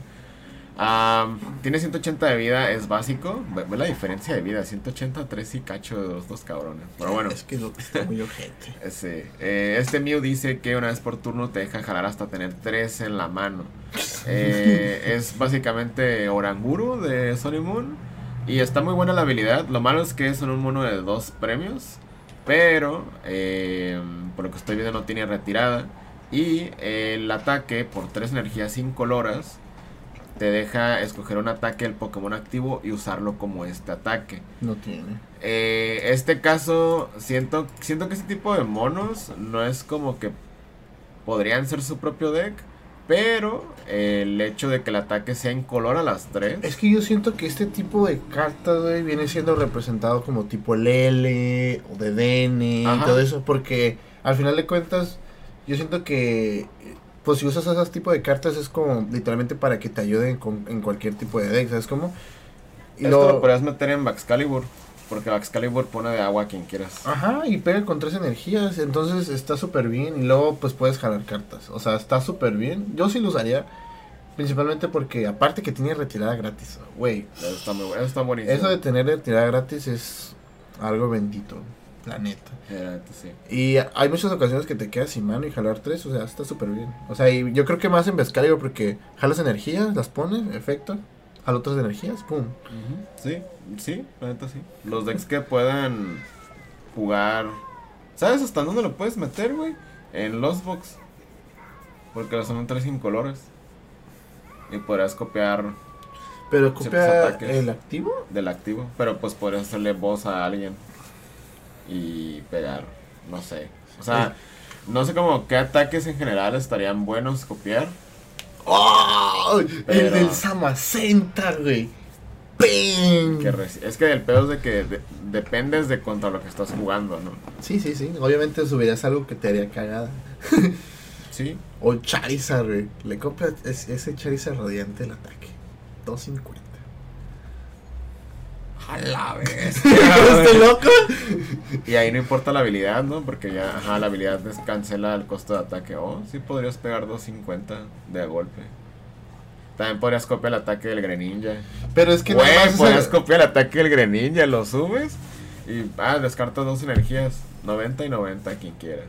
S1: tiene 180 de vida, es básico. Ve, la diferencia de vida, 180, 3 y cacho de los dos cabrones. Pero bueno.
S2: Es que está muy ojete. <laughs>
S1: Sí. Eh, este Mew dice que una vez por turno te deja jalar hasta tener 3 en la mano. <laughs> Eh, es básicamente Oranguru de Sony Moon. Y está muy buena la habilidad. Lo malo es que es un mono de dos premios. Pero, eh, por lo que estoy viendo, no tiene retirada. Y el ataque por 3 energías incoloras te deja escoger un ataque del Pokémon activo y usarlo como este ataque.
S2: No tiene.
S1: Eh, este caso, siento, siento que ese tipo de monos no es como que podrían ser su propio deck. Pero el hecho de que el ataque sea en color a las 3.
S2: Es que yo siento que este tipo de cartas, güey, viene siendo representado como tipo Lele o de Dene y todo eso. Porque al final de cuentas, yo siento que. Pues si usas esos tipos de cartas es como literalmente para que te ayuden con, en cualquier tipo de deck, ¿sabes cómo?
S1: Y Esto lo, lo podrías meter en Baxcalibur. Porque Excalibur pone de agua a quien quieras.
S2: Ajá, y pega con tres energías. Entonces está súper bien. Y luego pues puedes jalar cartas. O sea, está súper bien. Yo sí lo usaría. Principalmente porque aparte que tiene retirada gratis. Güey.
S1: Eso está, muy, eso está buenísimo.
S2: Eso de tener retirada gratis es algo bendito. La neta.
S1: sí.
S2: Y hay muchas ocasiones que te quedas sin mano y jalar tres. O sea, está súper bien. O sea, y yo creo que más en Excalibur porque jalas energías, las pones, efecto a otras energías, pum.
S1: Sí, sí, la neta sí. Los decks que puedan jugar. ¿Sabes hasta dónde lo puedes meter, güey? En los box. Porque son tres incolores. Y podrás copiar.
S2: Pero copia el activo?
S1: Del activo. Pero pues podrías hacerle voz a alguien. Y pegar. No sé. O sea, no sé cómo qué ataques en general estarían buenos copiar.
S2: ¡Oh! El del Samacenta, güey. ¡Ping!
S1: Que es que el pedo es de que de- dependes de contra lo que estás jugando, ¿no?
S2: Sí, sí, sí. Obviamente subirías algo que te haría cagada. <laughs>
S1: Sí.
S2: O Charizard, güey. Le compras es- ese Charizard radiante el ataque. 250.
S1: A la vez. <laughs>
S2: ¿Estás <laughs> loco?
S1: y ahí no importa la habilidad, ¿no? Porque ya, ajá, la habilidad cancela el costo de ataque. Oh, sí podrías pegar 250 de golpe. También podrías copiar el ataque del Greninja.
S2: Pero es que
S1: Güey,
S2: es
S1: podrías
S2: el-
S1: copiar el ataque del Greninja, lo subes y ah, descartas dos energías. 90 y 90, quien quiera.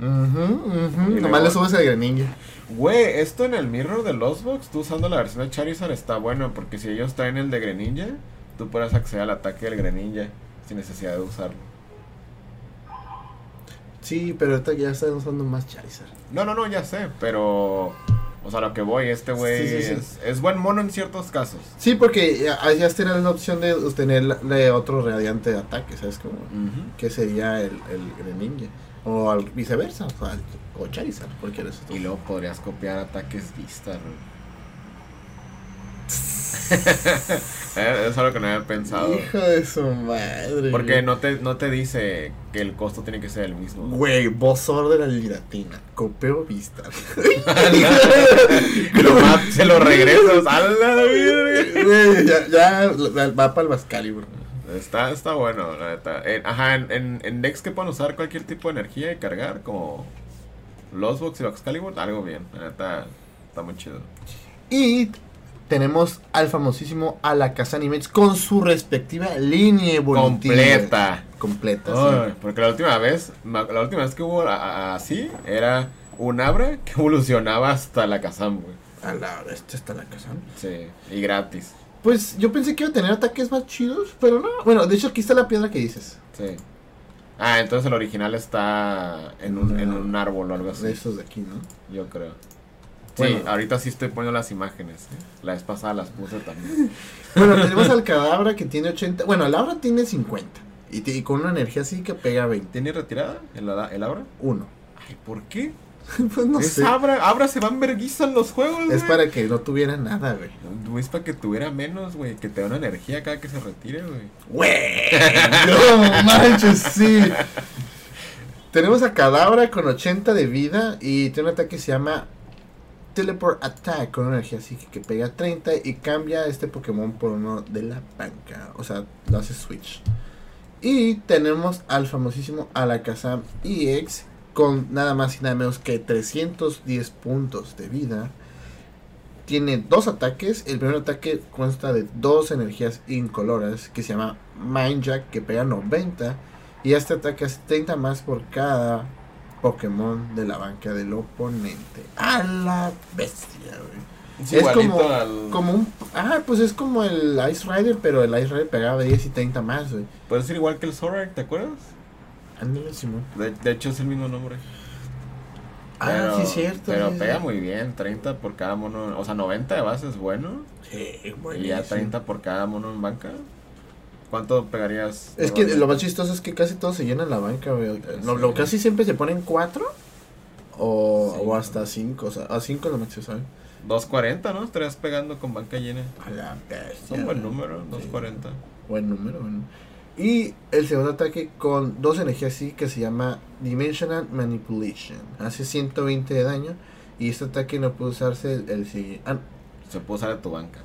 S2: Ujú, ujú.
S1: Y
S2: Nomás le subes el Greninja.
S1: Güey, esto en el mirror de los box, tú usando la versión de Charizard está bueno, porque si ellos traen el de Greninja, tú acceder al ataque del Greninja sin necesidad de usarlo.
S2: Sí, pero ahorita ya están usando más Charizard.
S1: No, no, no, ya sé, pero... O sea, lo que voy, este güey
S2: Sí, sí, sí.
S1: es, es buen mono en ciertos casos.
S2: Sí, porque ya, tener la opción de de otro radiante de ataque, ¿sabes cómo?
S1: Ujú.
S2: Que sería el, el Greninja. O al viceversa, o, sea, o Charizard, cualquiera de esos.
S1: Y luego podrías copiar ataques Vistar. <laughs> es algo que no había pensado.
S2: Hijo de su madre.
S1: Porque no te, no te dice que el costo tiene que ser el mismo.
S2: Güey, Bozor de la Liratina. Copeo Vista. <laughs>
S1: Se lo regresas. ¡A la!
S2: Güey, ya, ya va para el Bascalibur.
S1: Está, está bueno, la neta. En- ajá, en, en, en decks que puedan usar cualquier tipo de energía y cargar, como Lostbox y Excalibur, algo bien. La neta, está muy chido.
S2: Y tenemos al famosísimo Alakazam Image con su respectiva línea evolutiva.
S1: Completa.
S2: Completa, sí.
S1: Porque la última vez, la última vez que hubo así, era un Abra que evolucionaba hasta la Kazam, güey.
S2: A la este está Alakazam.
S1: Sí, y gratis.
S2: Pues yo pensé que iba a tener ataques más chidos, pero no. Bueno, de hecho aquí está la piedra que dices.
S1: Sí. Ah, entonces el original está en un, en un árbol o algo así.
S2: De estos de aquí, ¿no?
S1: Yo creo. Sí, ahorita sí estoy poniendo las imágenes. ¿eh? La vez pasada las puse también. <laughs>
S2: Bueno, tenemos al Cadabra que tiene 80. Bueno, el Abra tiene 50. Y, te- y con una energía así que pega 20.
S1: ¿Tiene retirada el, el Abra?
S2: Uno.
S1: Ay, ¿por qué? <laughs>
S2: pues no
S1: es
S2: sé.
S1: Abra, Abra se van verguiza en los juegos,
S2: Es para que no tuviera nada, güey.
S1: Es para que tuviera menos, güey. Que te dé una energía cada que se retire, güey.
S2: ¡Güey! ¡No manches, sí! <laughs> Tenemos a Cadabra con 80 de vida y tiene un ataque que se llama Teleport Attack con una energía así que, pega 30 y cambia este Pokémon por uno de la banca. O sea, lo hace Switch. Y tenemos al famosísimo Alakazam EX con nada más y nada menos que 310 puntos de vida. Tiene dos ataques. El primer ataque consta de dos energías incoloras que se llama Mind Jack que pega 90. Y este ataque hace 30 más por cada Pokémon de la banca del oponente. A la bestia, güey. Es como,
S1: al-
S2: como un... Ah, pues es como el Ice Rider, pero el Ice Rider pegaba 10 y 30 más, güey.
S1: Puede ser igual que el Zorak, ¿te acuerdas?
S2: Ándale, Simón.
S1: De, de hecho es el mismo nombre.
S2: Ah,
S1: Pero-
S2: sí, cierto.
S1: Pero pega muy bien, 30 por cada mono. O sea, 90 de base es bueno.
S2: Sí,
S1: Y ya
S2: buenísimo.
S1: 30 por cada mono en banca. ¿Cuánto pegarías?
S2: Es que lo más chistoso es que casi todos se llenan la banca, güey. Lo, lo casi siempre se ponen 4 o,
S1: Sí.
S2: o hasta 5. O sea, a 5 lo máximo, ¿sabes?
S1: 240, ¿no? Estarías pegando con banca llena.
S2: A la bestia.
S1: Es un buen número,
S2: Sí.
S1: 240.
S2: Buen número, bueno. Y el segundo ataque con dos energías así que se llama Dimensional Manipulation. Hace 120 de daño. Y este ataque no puede usarse el, siguiente. Ah,
S1: Se puede usar de tu banca.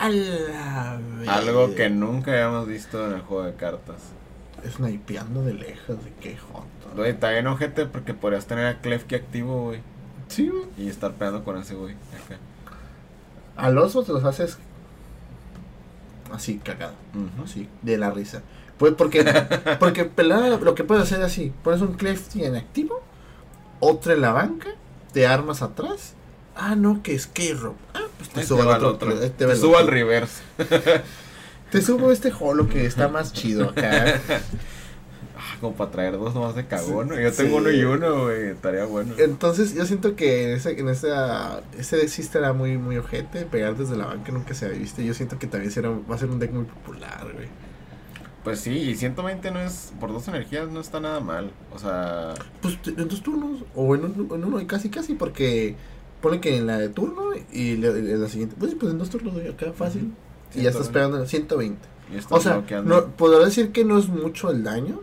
S1: Algo que
S2: bestia.
S1: nunca habíamos visto en el juego de cartas.
S2: Snipeando de lejos, de qué joto.
S1: Güey, está bien ojete porque podrías tener a Klefki activo, güey.
S2: Sí, güey.
S1: Y estar pegando con ese güey. Acá.
S2: A los otros los haces así, cagado.
S1: Ujú.
S2: Así, de la risa. Pues porque, <laughs> porque pelada lo que puedes hacer es así: pones un Clefty en activo, otro en la banca, te armas atrás. Ah, no, que es K-Rob. Ah, pues te
S1: Ahí
S2: subo al otro.
S1: otro.
S2: Te,
S1: subo al reverse. <laughs>
S2: Te subo este holo que está más chido acá. <laughs>
S1: Ah, como para traer dos nomás de cagón. Yo
S2: Sí.
S1: tengo uno y uno, güey. Estaría bueno.
S2: Entonces, yo siento que en ese, en esa, ese deck sí estará muy, muy ojete. Pegar desde la banca nunca se había visto. Yo siento que también será, va a ser un deck muy popular, güey.
S1: Pues sí, y 120 no es. Por dos energías no está nada mal. O sea.
S2: Pues en dos turnos, o en, un- en uno, y casi casi, porque Pone que en la de turno y en la siguiente. Pues, pues en dos turnos doy acá, fácil. Y ya estás pegando en el 120.
S1: Y estás
S2: O sea, no, podrá decir que no es mucho el daño,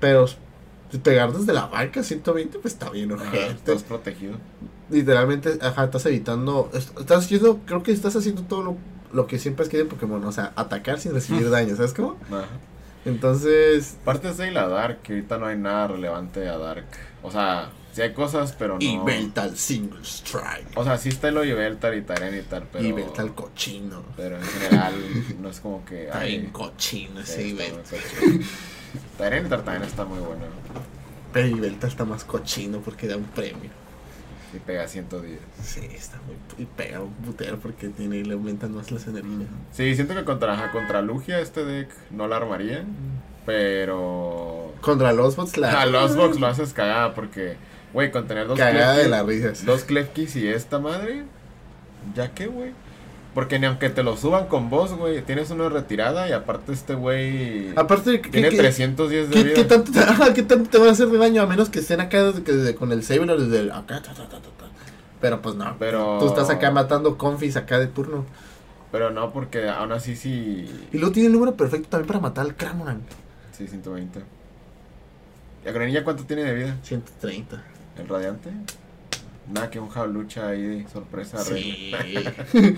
S2: pero pegar desde la barca 120, pues está bien, ojete.
S1: estás protegido.
S2: Literalmente, ajá, estás evitando. est- Estás haciendo, creo que estás haciendo todo lo, lo que siempre has querido en Pokémon, o sea, atacar sin recibir <laughs> daño, ¿sabes cómo?
S1: Ajá.
S2: Entonces,
S1: Aparte es de la Dark, que ahorita no hay nada relevante a Dark. O sea, sí hay cosas, pero no.
S2: y Beltal Single Strike.
S1: O sea, sí está lo Yveltal y pero.
S2: Y Beltal cochino.
S1: Pero en general, no es como que.
S2: Está bien cochino ese Ibeltal.
S1: cochino. Tyranitar también está muy bueno.
S2: Pero Ibeltal está más cochino porque da un premio.
S1: Y pega 110.
S2: Sí, está muy. Y pega un putero porque tiene, le aumentan más las energías.
S1: Sí, siento que contra, contra Lugia este deck no la armaría. Pero.
S2: Contra los bots la.
S1: A los box lo haces cagada porque. Güey, con tener dos
S2: Cagada de la risa.
S1: Dos Klefkis y esta madre. ¿Ya qué, güey? Porque ni aunque te lo suban con vos, güey, tienes una retirada y aparte este güey
S2: Aparte
S1: tiene
S2: que-
S1: 310 de
S2: ¿Qué,
S1: vida.
S2: qué tanto te, <laughs> ajá, ¿Qué tanto te va a hacer de daño? A menos que estén acá desde, con el Saber desde el acá. ta, ta, ta, ta, ta. Pero pues no.
S1: Pero-
S2: Tú estás acá matando confis acá de turno.
S1: Pero no, porque aún así sí.
S2: Y luego tiene el número perfecto también para matar al Cramoran.
S1: Sí, 120. ¿Y a Granilla cuánto tiene de vida?
S2: 130.
S1: ¿El radiante? Nada que un lucha ahí, sorpresa.
S2: Sí. <laughs>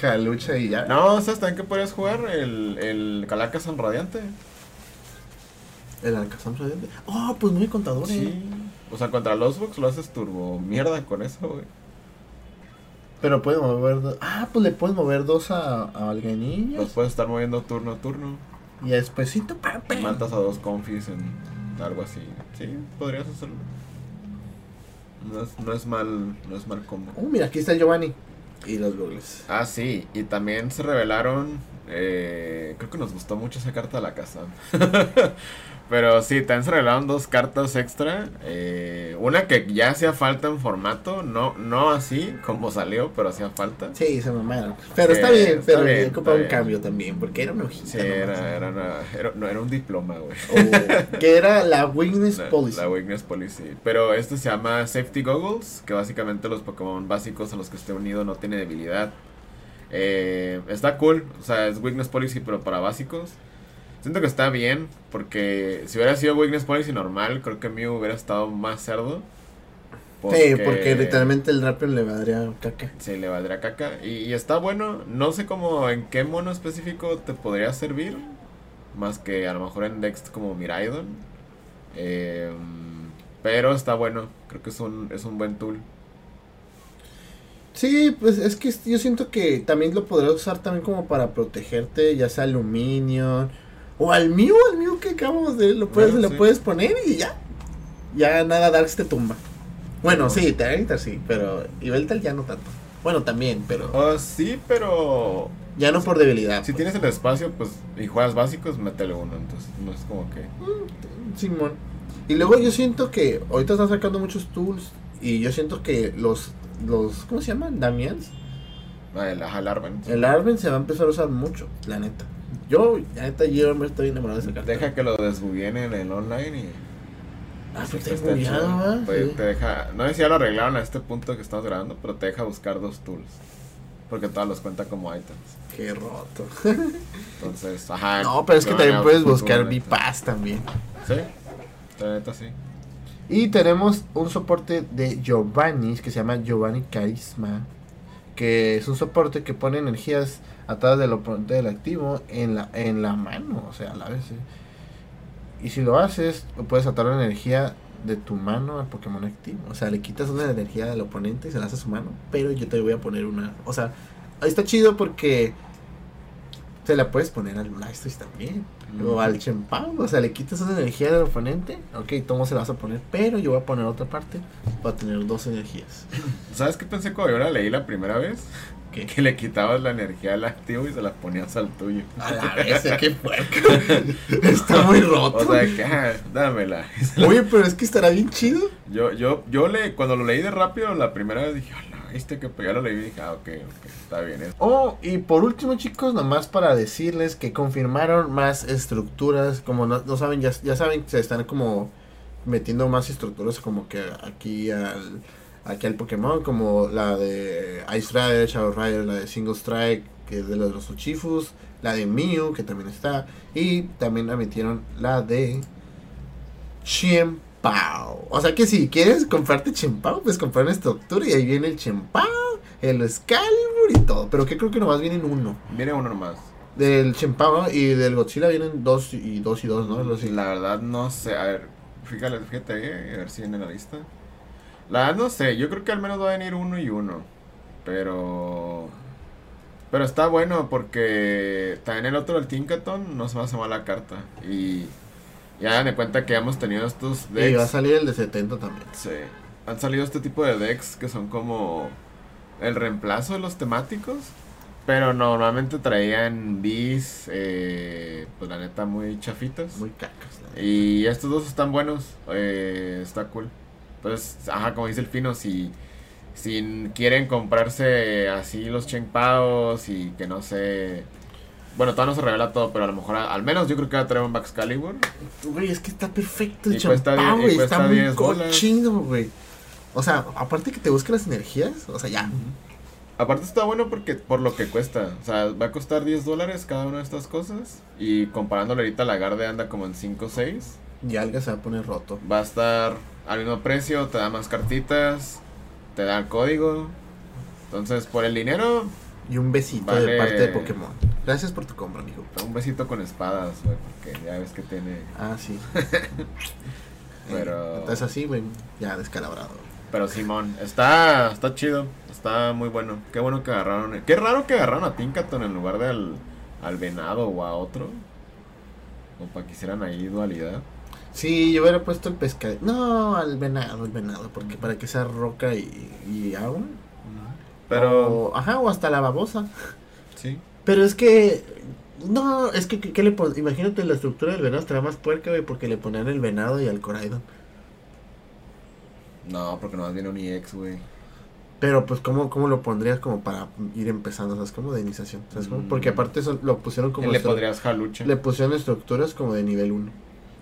S2: Jalucha y ya.
S1: No, ¿sabes también que podrías jugar? El, el Calacazon Radiante.
S2: El Alcazam Radiante. Oh, pues muy contador, eh.
S1: Sí. O sea, contra los Box lo haces turbo mierda con eso, güey.
S2: Pero puede mover dos. Ah, pues le puedes mover dos a, a Alganillas.
S1: Los puedes estar moviendo turno a turno.
S2: Y despuésito, pa, pa.
S1: Y matas a dos confis en algo así. Sí, podrías hacerlo. No es, no es mal, no es mal combo.
S2: Uh, mira, aquí está Giovanni. Y los googles.
S1: Ah, sí, y también se revelaron. eh, creo que nos gustó mucho esa carta de la casa. <laughs> Pero sí, también se revelaron dos cartas extra. eh, una que ya hacía falta en formato, no, no así como salió, pero hacía falta.
S2: Sí, se mamaron. Pero está
S1: Sí,
S2: bien,
S1: está
S2: pero
S1: bien,
S2: ocupa un
S1: bien.
S2: cambio también, porque era una hojita.
S1: Sí, era, era, una- era- no, era un diploma, güey.
S2: O- que era la Weakness <laughs> Policy.
S1: la Weakness Policy. Pero este se llama Safety Goggles, que básicamente los Pokémon básicos a los que esté unido no tiene debilidad. Eh, está cool, o sea, es Weakness Policy, pero para básicos. Siento que está bien, porque si hubiera sido Weakness Policy normal, creo que Mew hubiera estado más cerdo.
S2: Sí, porque literalmente el Rapion le daría caca.
S1: Sí, le valdría caca. Y, y está bueno. No sé cómo en qué mono específico te podría servir. Más que a lo mejor en Dex como Miraidon. Eh, pero está bueno. Creo que es un, es un buen tool.
S2: Sí, pues es que yo siento que también lo podrás usar también como para protegerte, ya sea aluminio o al Mew, al Mew que acabamos de lo puedes,
S1: Bueno,
S2: lo
S1: sí.
S2: puedes poner y ya. Ya nada Darks te tumba. Bueno,
S1: No.
S2: sí, Tyranitar sí, pero Ibeltal ya no tanto. Bueno, también, pero
S1: Oh, sí, pero
S2: ya no por debilidad.
S1: si
S2: pues.
S1: tienes el espacio pues y juegas básicos, métele uno. Entonces no es como que...
S2: Simón. Y luego yo siento que ahorita están sacando muchos tools y yo siento que los los ¿cómo se llaman? Damians.
S1: Ah, el, el Arven.
S2: El Arven se va a empezar a usar mucho, la neta. Yo, neta, yo me estoy enamorado de esa carta.
S1: Deja que lo desbuguen en el online y...
S2: Ah, pues
S1: Está
S2: ¿verdad?
S1: Pues
S2: Sí.
S1: te deja, no sé si ya lo arreglaron a este punto que estamos grabando, pero te deja buscar dos tools. Porque todos los cuenta como items.
S2: Qué roto.
S1: Entonces, ajá.
S2: No, pero es que también puedes buscar. Vipaz también.
S1: Sí, la neta sí.
S2: Y tenemos un soporte de Giovanni que se llama Giovanni Carisma. Que es un soporte que pone energías atadas del oponente del activo en la, en la mano. O sea, a la vez. ¿eh? Y si lo haces, puedes atar la energía de tu mano al Pokémon activo. O sea, le quitas una energía del oponente y se la hace a su mano. Pero yo te voy a poner una. O sea, ahí está chido porque se la puedes poner al Blastoise también. O al Chempao. O sea, le quitas una energía del oponente. Ok, tomo se la vas a poner. Pero yo voy a poner otra parte. Para tener dos energías.
S1: ¿Sabes qué pensé cuando yo la leí la primera vez?
S2: ¿Qué?
S1: Que le quitabas la energía al activo y se la ponías al tuyo.
S2: A la vez, qué puerco. <laughs> está muy roto.
S1: O sea, que, ah, dámela. <laughs>
S2: Oye, pero es que estará bien chido.
S1: Yo, yo, yo le, cuando lo leí de rápido la primera vez dije, hola, este que pues ya lo leí y dije, ah, ok, ok, está bien. es-
S2: Oh, y por último, chicos, nomás para decirles que confirmaron más estructuras. Como no, no saben, ya, ya saben que se están como metiendo más estructuras como que aquí al, aquí al Pokémon, como la de Ice Rider, Shadow Rider, la de Single Strike, que es de los, los Uchifus, la de Mew, que también está, y también la metieron la de Chimpao. O sea que si quieres comprarte Chimpao, pues comprar una estructura y ahí viene el Chimpao, el Excalibur y todo. Pero que creo que nomás vienen uno.
S1: Viene uno nomás.
S2: Del Chimpao y del Godzilla vienen dos y dos y dos, ¿no?
S1: La verdad no sé, a ver, fíjate, fíjate ahí, a ver si viene en la lista. La verdad no sé, yo creo que al menos va a venir uno y uno. Pero... Pero está bueno porque también el otro, el Tinkaton, no se me hace mala carta. Y ya dan de cuenta que hemos tenido estos
S2: Y va a
S1: decks.
S2: salir el de 70 también.
S1: Sí. Han salido este tipo de decks que son como el reemplazo de los temáticos. Pero normalmente traían bis, eh, pues la neta muy chafitas.
S2: Muy cacas. la.
S1: Y estos dos están buenos, eh, está cool. Entonces, ajá, como dice el Pino, si, si quieren comprarse así los Chengpaos y que no sé... Bueno, todavía no se revela todo, pero a lo mejor al menos yo creo que va a traer un Excalibur.
S2: Güey, es que está perfecto el champán, güey. Está muy
S1: 10 bolas.
S2: cochino, güey. O sea, aparte que te busque las energías, o sea, ya.
S1: Aparte está bueno porque por lo que cuesta. O sea, va a costar 10 dólares cada una de estas cosas. Y comparándolo ahorita, la Garde anda como en 5 o 6.
S2: Y algo se va a poner roto.
S1: Va a estar al mismo precio, te da más cartitas, te da el código. Entonces, por el dinero,
S2: Y un besito
S1: Vale.
S2: de parte de Pokémon. Gracias por tu compra, amigo.
S1: un besito con espadas, güey, porque ya ves que tiene...
S2: Ah, sí. <laughs>
S1: Pero-
S2: Entonces así, güey, ya descalabrado.
S1: Pero Simón, está, está chido, está muy bueno. Qué bueno que agarraron... Qué raro que agarraron a Tinkaton en lugar de al, al venado o a otro. O para que hicieran ahí dualidad.
S2: Sí, yo hubiera puesto el pescado. No, al venado, el venado, porque para que sea roca y, y agua.
S1: Pero...
S2: O- ajá, o hasta la babosa.
S1: Sí.
S2: Pero es que. No, es que, ¿qué le pon- Imagínate la estructura del venado estaría más puerca, güey, porque le ponían el venado y al Coraidon.
S1: No, porque nomás viene un EX, güey.
S2: Pero, pues, ¿cómo, ¿cómo lo pondrías como para ir empezando? ¿Sabes? Como de iniciación. ¿Sabes?
S1: Mm.
S2: Porque aparte eso lo pusieron como.
S1: Le pondrías jaluche.
S2: le pusieron estructuras como de nivel 1.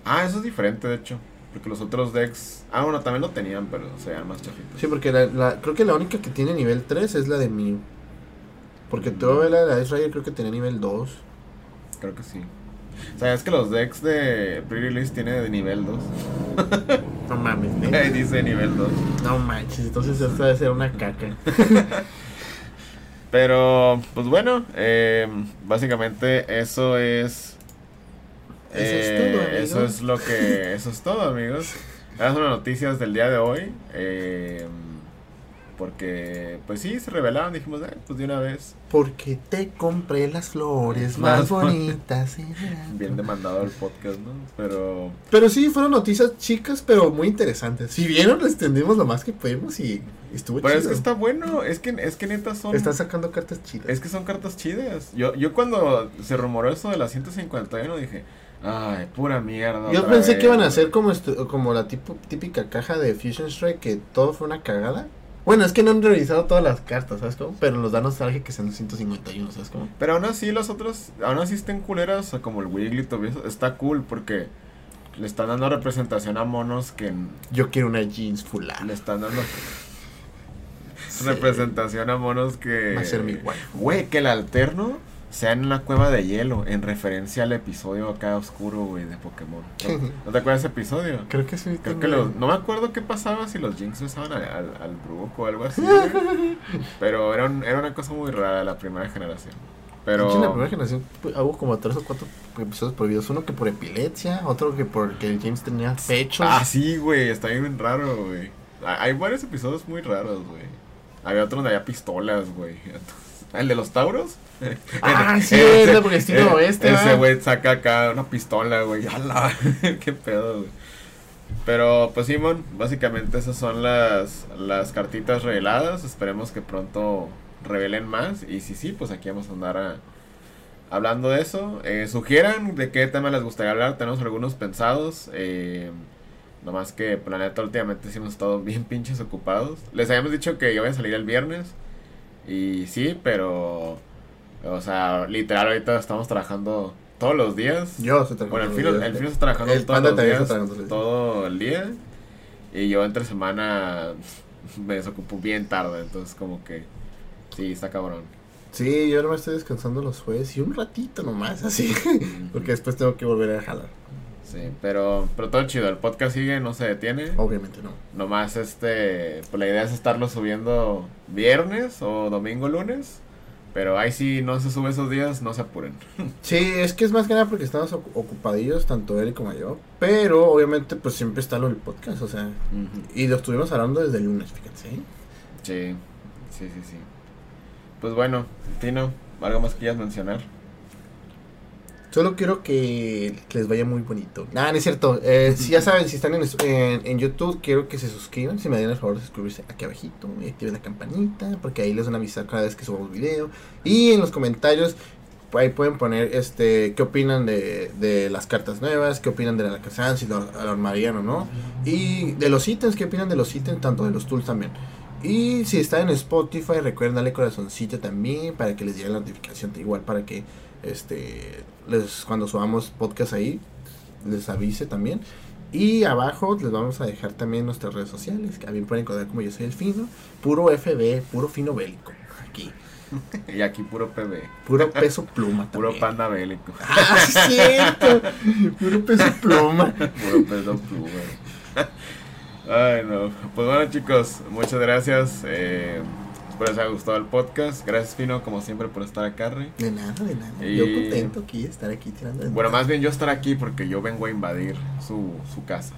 S1: Ah, eso es diferente, de hecho. Porque los otros decks... Ah, bueno, también lo tenían, pero se veían más chafitos.
S2: Sí, porque la, la- creo que la única que tiene nivel 3 es la de Mew. Porque toda la de Ice Rider creo que tenía nivel 2.
S1: Creo que sí. O sea, es que los decks de pre-release tiene de nivel 2. <laughs>
S2: No mames, ¿eh?
S1: dice nivel 2.
S2: No manches, entonces esta debe ser una caca. <laughs>
S1: Pero, pues bueno, eh, básicamente eso es...
S2: Eso es
S1: eh,
S2: todo, amigo.
S1: Eso es lo que... Eso es todo, amigos. Esas son las noticias del día de hoy. eh, porque, pues sí, se revelaron. Dijimos, "Ay, pues de una vez.
S2: Porque te compré las flores
S1: Más
S2: más bonitas.
S1: Bien demandado el podcast, ¿no? Pero...
S2: Pero sí, fueron noticias chicas, pero muy interesantes. Si vieron, les extendimos lo más que pudimos y estuvo
S1: Pero es
S2: chido.
S1: que está bueno. Es que, es que neta son...
S2: Están sacando cartas chidas.
S1: Es que son cartas chidas. Yo, yo cuando se rumoró eso de la 151 dije, ay, pura mierda.
S2: Yo pensé que iban a
S1: güey".
S2: hacer como, estu- como la tipo, típica caja de Fusion Strike, que todo fue una cagada. Bueno, es que no han revisado todas las cartas, ¿sabes cómo? Pero nos da nostalgia que sean 151, ¿sabes cómo?
S1: Pero aún así los otros, aún así estén culeras, o sea, como el Wigglytuff eso, está cool porque le están dando representación a monos que
S2: Yo quiero una jeans full
S1: le están dando <laughs>
S2: Sí.
S1: representación a monos que...
S2: Va a ser mi waifu.
S1: Güey, que el alterno sea en la cueva de hielo, en referencia al episodio acá oscuro, güey, de Pokémon. ¿No, <laughs> ¿No te acuerdas de ese episodio?
S2: Creo que sí.
S1: Creo que los, no me acuerdo qué pasaba si los Jinx besaban al, al, al Brook o algo así. güey. <laughs> Pero era, un- era una cosa muy rara la primera generación.
S2: Hecho, en la
S1: Pero
S2: primera generación pues, hubo como tres o cuatro episodios prohibidos. Uno que por epilepsia, otro que porque el James tenía pechos.
S1: Ah, sí, güey, está bien raro, güey. Hay varios episodios muy raros, güey. Había otro donde había pistolas, güey. <laughs> El de los Tauros.
S2: Ah, sí,
S1: Ese-
S2: es de por estilo
S1: eh,
S2: oeste,
S1: Ese güey saca acá una pistola, güey. <laughs> ¡Hala! Qué pedo, güey. Pero, pues, Simón, básicamente esas son las, las cartitas reveladas. Esperemos que pronto revelen más. Y si sí, pues aquí vamos a andar a- hablando de eso. Eh, sugieran de qué tema les gustaría hablar. Tenemos algunos pensados. Eh, nomás que, planeta, últimamente sí hemos estado bien <laughs> pinches ocupados. Les habíamos dicho que yo voy a salir el viernes. Y sí, pero. O sea, literal, ahorita estamos trabajando todos los días.
S2: Yo se
S1: Bueno, el Fino, el Fino está trabajando
S2: El
S1: todos los días,
S2: está trabajando
S1: todo el día. Y yo entre semana me desocupo bien tarde, entonces como que sí, está cabrón.
S2: Sí, yo ahora me estoy descansando los jueves y un ratito nomás, <laughs> así, porque después tengo que volver a jalar.
S1: Sí, pero, pero todo chido, el podcast sigue, no se detiene.
S2: Obviamente no.
S1: Nomás este, pues la idea es estarlo subiendo viernes o domingo, lunes. Pero ahí sí no se sube esos días, no se apuren. <laughs>
S2: Sí, es que es más que nada porque estamos ocupadillos, tanto él como yo. Pero obviamente pues siempre está lo del podcast, o sea. Y lo estuvimos hablando desde el lunes, fíjense.
S1: Sí, sí, sí, sí. Pues bueno, Tino, ¿algo más que quieras mencionar?
S2: Solo quiero que les vaya muy bonito. Nada, no es cierto. Eh, si ya saben, si están en, en, YouTube, quiero que se suscriban. Si me den el favor de suscribirse aquí abajito. Y activen la campanita. Porque ahí les van a avisar cada vez que subamos video. Y en los comentarios, ahí pueden poner este qué opinan de, de las cartas nuevas. Qué opinan de la Alakazam, si lo armarían o no. Y de los ítems, qué opinan de los ítems, tanto de los tools también. Y si están en Spotify, recuerden darle corazoncito también para que les llegue la notificación. Igual para que este les cuando subamos podcast ahí les avise también. Y abajo les vamos a dejar también nuestras redes sociales que también pueden encontrar como yo soy el fino puro FB puro fino bélico aquí. <laughs>
S1: Y aquí puro PB
S2: puro peso pluma <laughs>
S1: puro panda bélico.
S2: Ah cierto. <laughs> Puro peso pluma.
S1: Puro peso pluma. Ay no. Pues bueno chicos muchas gracias eh, Espero les haya gustado el podcast. Gracias, Fino, como siempre, por estar acá, Rey.
S2: De nada, de nada. Yo contento aquí de estar aquí tirando.
S1: Bueno, más bien yo estar aquí porque yo vengo a invadir su, su casa.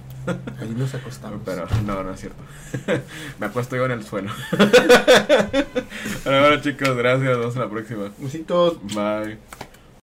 S2: Ahí nos acostamos.
S1: Pero no, no es cierto. <laughs> Me acuesto yo en el suelo. <laughs> bueno, chicos, gracias. Nos vemos en la próxima.
S2: Besitos.
S1: Bye.